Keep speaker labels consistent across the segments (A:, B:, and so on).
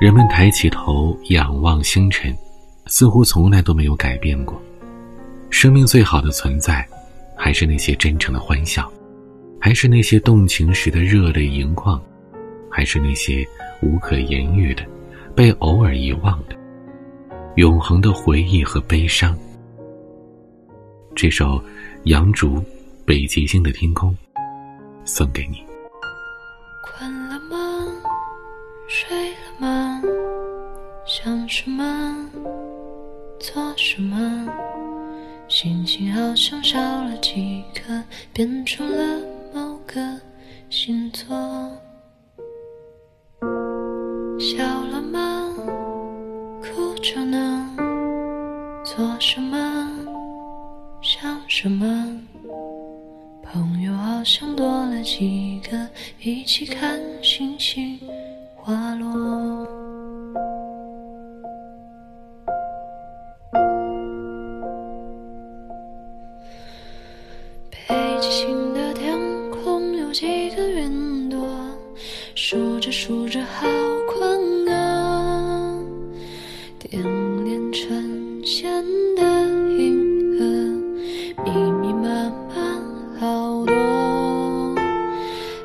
A: 人们抬起头仰望星辰，似乎从来都没有改变过。生命最好的存在，还是那些真诚的欢笑，还是那些动情时的热泪盈眶，还是那些无可言喻的、被偶尔遗忘的、永恒的回忆和悲伤。这首杨竹《北极星的天空》送给你。
B: 什么？做什么？心情好像少了几颗，变成了某个星座。笑了吗？哭着呢？做什么？想什么？朋友好像多了几个，一起看星星滑落。数着数着好困啊，点点成线的银河，密密麻麻好多。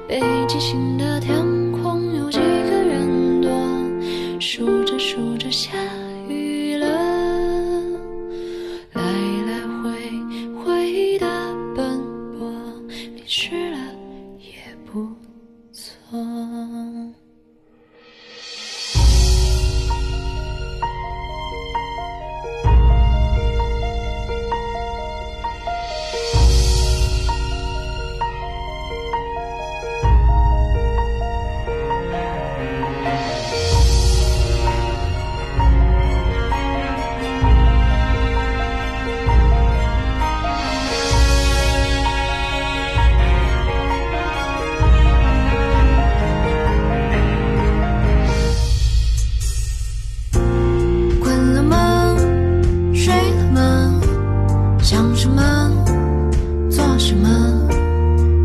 B: 北极星的天空有几个圆朵，数着数着下想什么？做什么？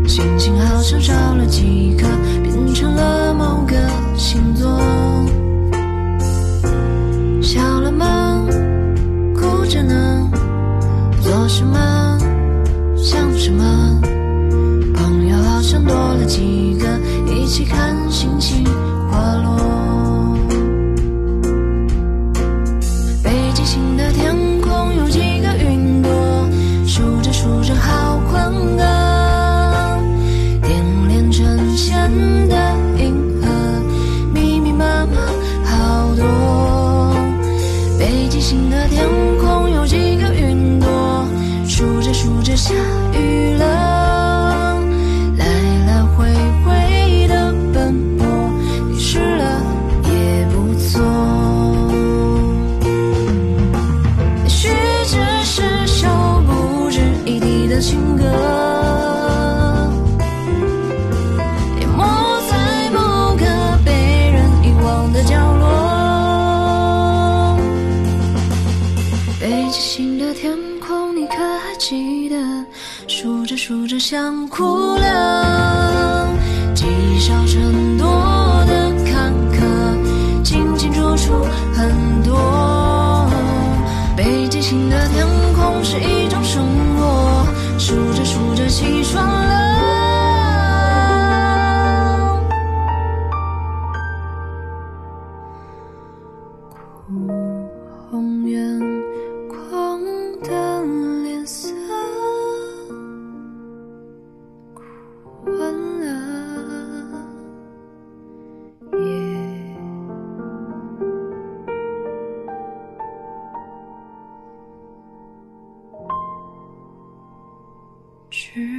B: 心情好像少了几颗，变成了某个星座。笑了吗？哭着呢？做什么？想什么？朋友好像多了几个，一起看星星滑落。的银河密密麻麻好多。北极星的天空有几个云朵数着数着下北极星的天空，你可还记得？数着数着想哭了，积少成多的坎坷，清清楚楚很多。北极星的天空是一种生活，数着数着起床了。哭红眼知